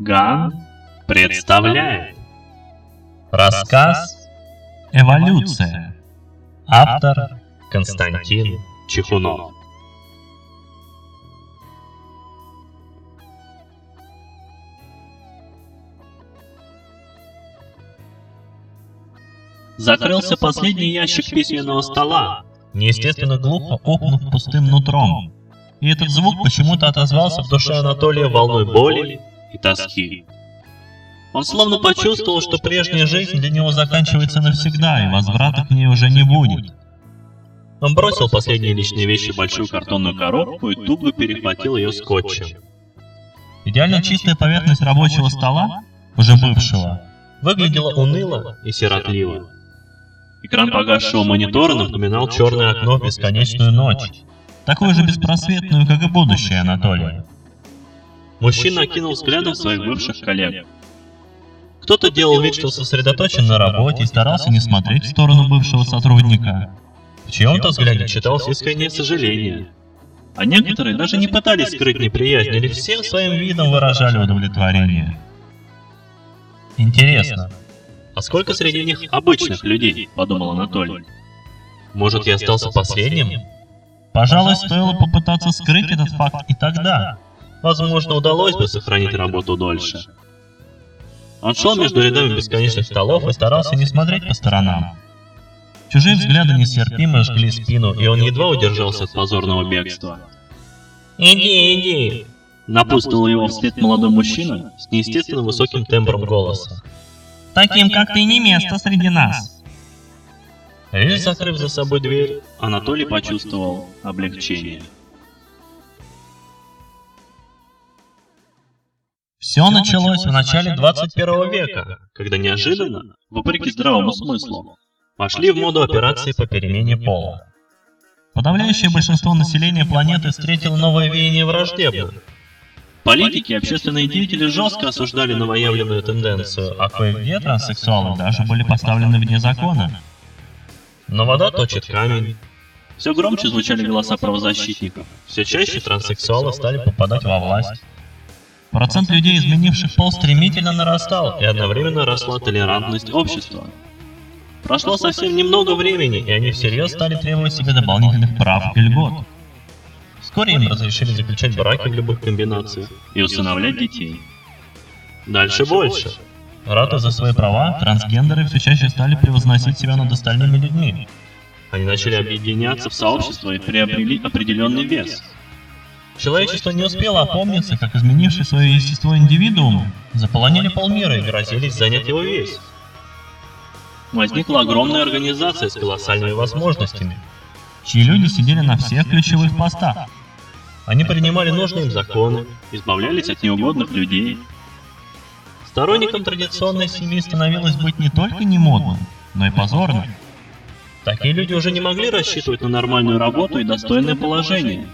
Ган представляет Рассказ «Эволюция». Автор Константин Чехунов. Закрылся последний ящик письменного стола. Неестественно глухо охнув пустым нутром. И этот звук почему-то отозвался в душе Анатолия волной боли и тоски. Он словно почувствовал, что прежняя жизнь для него заканчивается навсегда, и возврата к ней уже не будет. Он бросил последние личные вещи в большую картонную коробку и туго перехватил ее скотчем. Идеально чистая поверхность рабочего стола, уже бывшего, выглядела уныло и сиротливо. Экран погасшего монитора напоминал черное окно в бесконечную ночь, такую же беспросветную, как и будущее Анатолия. Мужчина окинул взглядом своих бывших коллег. Кто-то делал вид, что сосредоточен на работе и старался не смотреть в сторону бывшего сотрудника. В чьем-то взгляде читалось искреннее сожаление. А некоторые даже не пытались скрыть неприязнь или всем своим видом выражали удовлетворение. Интересно, а сколько среди них обычных людей, подумал Анатолий. Может, я остался последним? Пожалуй, стоило попытаться скрыть этот факт и тогда. Возможно, удалось бы сохранить работу дольше. Он шел между рядами бесконечных столов и старался не смотреть по сторонам. Чужие взгляды нестерпимо жгли спину, и он едва удержался от позорного бегства. «Иди, иди!» Напутствовал его вслед молодой мужчина с неестественно высоким тембром голоса. «Таким, как ты, не место среди нас!» Лишь закрыв за собой дверь, Анатолий почувствовал облегчение. Все началось в начале 21 века, когда неожиданно, вопреки здравому смыслу, пошли в моду операции по перемене пола. Подавляющее большинство населения планеты встретило новое веяние враждебно. Политики и общественные деятели жестко осуждали новоявленную тенденцию, а кое-где транссексуалы даже были поставлены вне закона. Но вода точит камень. Все громче звучали голоса правозащитников. Все чаще транссексуалы стали попадать во власть. Процент людей, изменивших пол, стремительно нарастал, и одновременно росла толерантность общества. Прошло совсем немного времени, и они всерьез стали требовать себе дополнительных прав и льгот. Вскоре им разрешили заключать браки в любых комбинациях и усыновлять детей. Дальше больше. Ратуя за свои права, трансгендеры все чаще стали превозносить себя над остальными людьми. Они начали объединяться в сообщество и приобрели определенный вес – Человечество не успело опомниться, как изменивший свое естество индивидуум заполонили полмира и грозились занять его весь. Возникла огромная организация с колоссальными возможностями, чьи люди сидели на всех ключевых постах. Они принимали нужные им законы, избавлялись от неугодных людей. Сторонником традиционной семьи становилось быть не только не модным, но и позорным. Такие люди уже не могли рассчитывать на нормальную работу и достойное положение.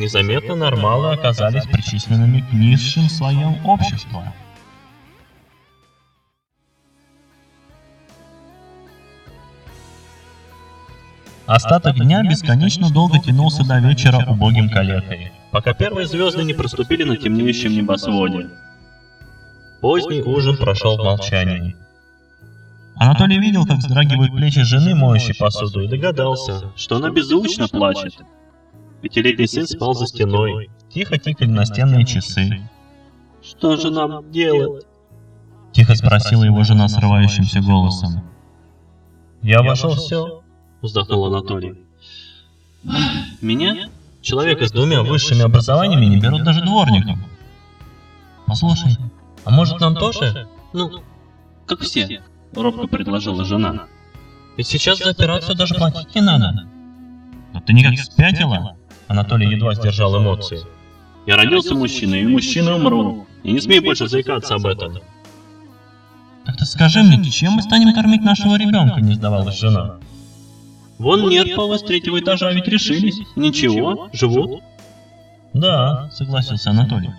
Незаметно нормалы оказались причисленными к низшим слоям общества. Остаток дня бесконечно долго тянулся до вечера убогим калекой, пока первые звезды не проступили на темнеющем небосводе. Поздний ужин прошел в молчании. Анатолий видел, как вздрагивают плечи жены, моющей посуду, и догадался, что она беззвучно плачет. Пятилетний сын спал за стеной. Тихо тикали настенные часы. «Что же нам делать?» Тихо спросила его жена срывающимся голосом. «Я вошел все», — вздохнул Анатолий. «Меня, человека с двумя высшими образованиями, не берут даже дворником». «Послушай, а может нам тоже?» «Ну, как все», — робко предложила жена. «Ведь сейчас за операцию даже платить не надо». «Но ты никак спятила?» Анатолий едва сдержал эмоции. Я родился мужчиной, и мужчина умру. И не смей больше заикаться об этом. Так ты скажи мне, чем мы станем кормить нашего ребенка, не сдавалась жена. Вон Нерповы с третьего этажа ведь решились. Ничего, живут. Да, согласился Анатолий.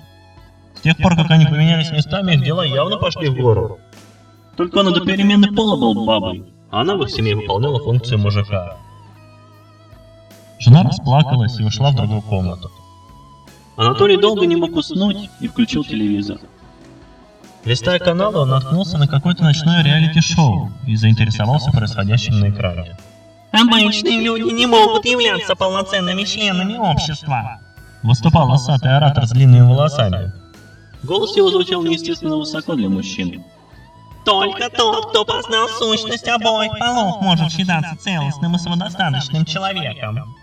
С тех пор, как они поменялись местами, их дела явно пошли в гору. Только он до перемены пола был бабой, а она в их семье выполняла функцию мужика. Жена расплакалась и ушла в другую комнату. Анатолий долго не мог уснуть и включил телевизор. Листая каналы, он наткнулся на какое-то ночное реалити-шоу и заинтересовался происходящим на экране. Обычные люди не могут являться полноценными членами общества. Выступал лосатый оратор с длинными волосами. Голос его звучал неестественно высоко для мужчин. Только тот, кто познал сущность обоих полов, может считаться целостным и самодостаточным человеком.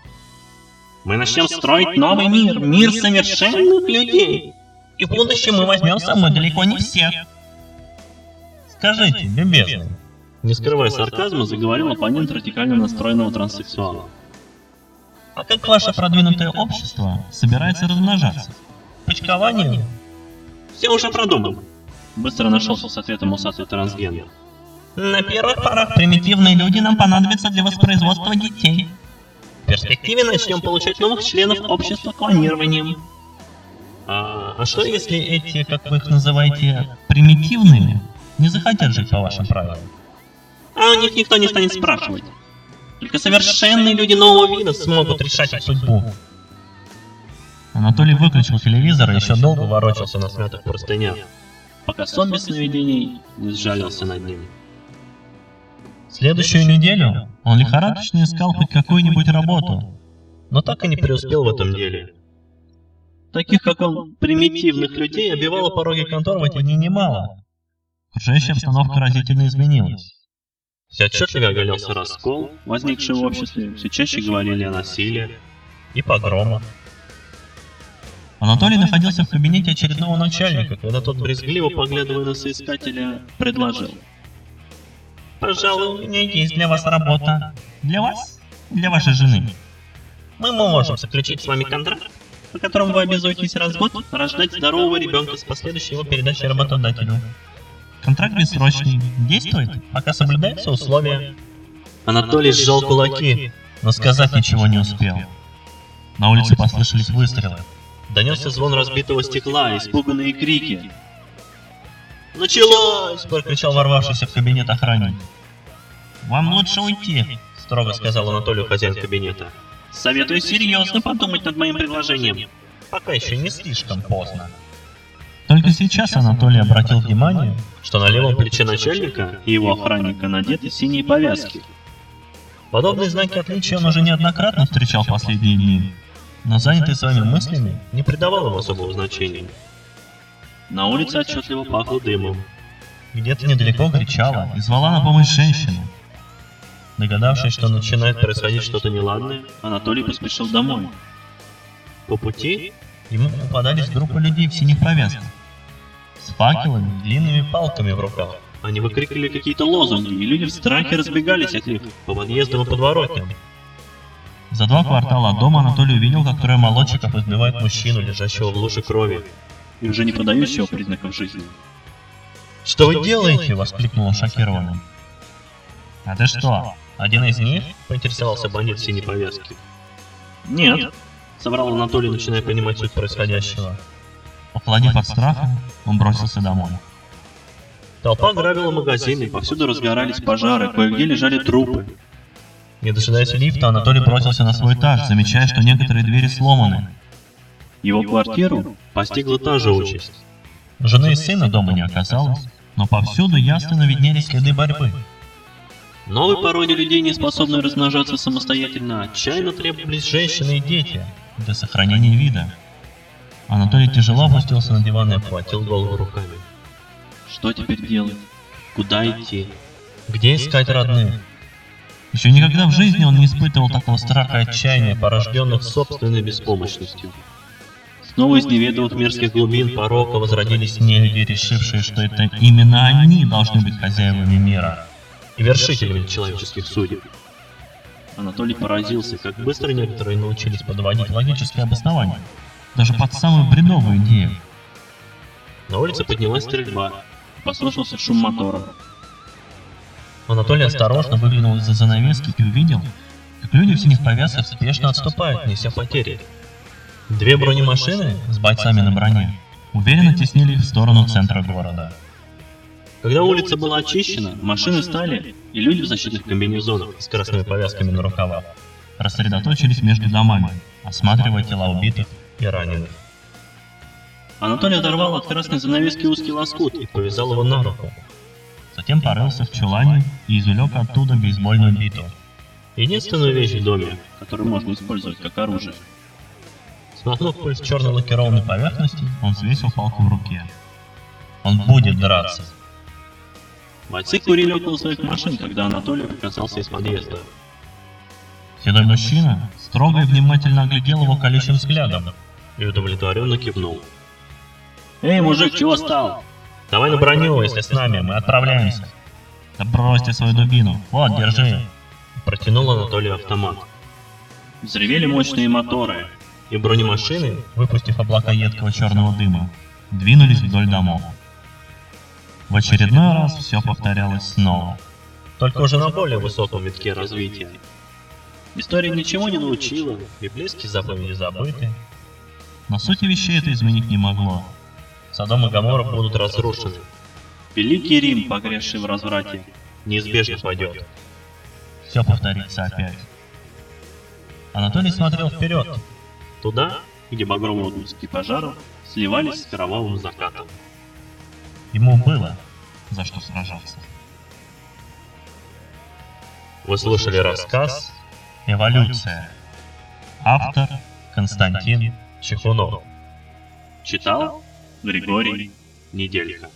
Мы начнем строить новый мир, мир совершенных людей. И в будущем мы возьмем с собой далеко не всех. Скажите, любезный, Не скрывая сарказма, заговорил оппонент радикально настроенного транссексуала. а как ваше продвинутое общество собирается размножаться? Почкованием? Все уже продумано. Быстро нашелся с ответом усатый трансгендер. На первых порах примитивные люди нам понадобятся для воспроизводства детей. Перспективе начнем получать новых членов общества клонированием. А, а что если эти, как вы их называете, примитивные, не захотят жить по вашим правилам? А у них никто не станет спрашивать. Только совершенные люди нового вида смогут решать их судьбу. Анатолий выключил телевизор и еще долго ворочался на смятых простынях. Пока сон без сновидений не сжалился над ним. Следующую неделю он лихорадочно искал хоть какую-нибудь работу, но так и не преуспел в этом деле. Таких, как он, примитивных людей обивало пороги контор в эти дни немало. Окружающая обстановка разительно изменилась. Все отчетливо оголялся раскол, возникший в обществе, все чаще говорили о насилии. и погромах. Анатолий находился в кабинете очередного начальника, когда тот брезгливо Поглядывая на соискателя, предложил. Пожалуй, у меня есть для вас работа. Для вас? Для вашей жены. Мы можем заключить с вами контракт, по которому вы обязуетесь раз в год рождать здорового ребенка с последующей его передачей работодателю. Контракт бессрочный, действует, пока соблюдаются условия. Анатолий сжал кулаки. но сказать ничего не успел. На улице послышались выстрелы. Донесся звон разбитого стекла, испуганные крики. «Началось!» – прокричал ворвавшийся в кабинет охранник. «Вам лучше уйти», – строго сказал Анатолию хозяин кабинета. Советую серьезно подумать над моим предложением. Пока еще не слишком поздно. Только сейчас Анатолий обратил внимание, Что на левом плече начальника и его охранника надеты синие повязки. подобные знаки отличия он уже неоднократно встречал в последние дни, но занятый своими мыслями не придавал им особого значения. На улице отчетливо пахло дымом. Где-то недалеко кричала и звала на помощь женщину. Догадавшись, что начинает происходить что-то неладное, Анатолий поспешил домой. по пути ему попадались группы людей в синих повязках, с факелами длинными палками в руках. Они выкрикивали какие-то лозунги, и люди в страхе разбегались от них по подъездам и подворотням. За два квартала от дома Анатолий увидел, как трое молодчиков избивают мужчину, лежащего в луже крови. И уже не подающего признаков жизни. «Что вы делаете?» — воскликнул он шокированным. «А ты что, один из них?» — поинтересовался бандит в синей повязке. Нет, Соврал Анатолий, начиная понимать суть происходящего. Похолодев от страха, он бросился домой. толпа грабила магазины, повсюду разгорались пожары, кое-где лежали трупы. Не дожидаясь лифта, Анатолий бросился на свой этаж, замечая, что некоторые двери сломаны. Его квартиру постигла та же участь. Жены и сына дома не оказалось, но повсюду ясно виднелись следы борьбы. Новой породе людей, не способной размножаться самостоятельно, Отчаянно требовались женщины и дети для сохранения вида. Анатолий тяжело опустился на диван и обхватил голову руками. Что теперь делать? Куда идти? Где искать родных? Еще никогда в жизни он не испытывал такого страха и отчаяния, порожденных собственной беспомощностью. Снова из неведомых мирских глубин порока возродились не люди, решившие, что это именно они должны быть хозяевами мира и вершителями человеческих судеб. Анатолий поразился, как быстро некоторые научились подводить логическое обоснование, даже под самую бредовую идею. на улице поднялась стрельба. Послышался шум мотора. Анатолий осторожно выглянул из-за занавески и увидел, как люди в синих повязках спешно отступают, неся потери. Две бронемашины с бойцами на броне уверенно теснили в сторону центра города. Когда улица была очищена, машины стали, и люди в защитных комбинезонах с красными повязками на рукавах рассредоточились между домами, осматривая тела убитых и раненых. Анатолий оторвал от красной занавески узкий лоскут и Повязал его на руку. Затем порылся в чулане и извлек оттуда бейсбольную биту. Единственную вещь в доме. которую можно использовать как оружие. Смахнув пыль с черной лакированной Ровной поверхности он взвесил палку в руке. Он будет драться. Бойцы курили около своих машин, когда Анатолий показался из подъезда. Седой мужчина строго и внимательно оглядел его колючим взглядом. и удовлетворенно кивнул. «Эй, мужик, чего стал?» Давай на броню, если с нами, мы отправляемся. Да бросьте свою дубину. Вот, держи. Протянул Анатолию автомат. Взревели мощные моторы. И бронемашины, Выпустив облака едкого черного дыма, двинулись вдоль домов. В очередной раз все повторялось снова. только уже на более высоком витке развития. История ничего не научила. Библейские заповеди забыты. Но сути вещей это изменить не могло. Содом и Гоморра будут разрушены. Великий Рим, погрязший в разврате. Неизбежно падет. Все повторится опять. Анатолий смотрел вперед. Туда, где багровые отблески пожаров сливались с кровавым закатом. Ему было за что сражаться. Вы слушали рассказ Эволюция. Автор Константин Чехунов. Читал Григорий Неделька.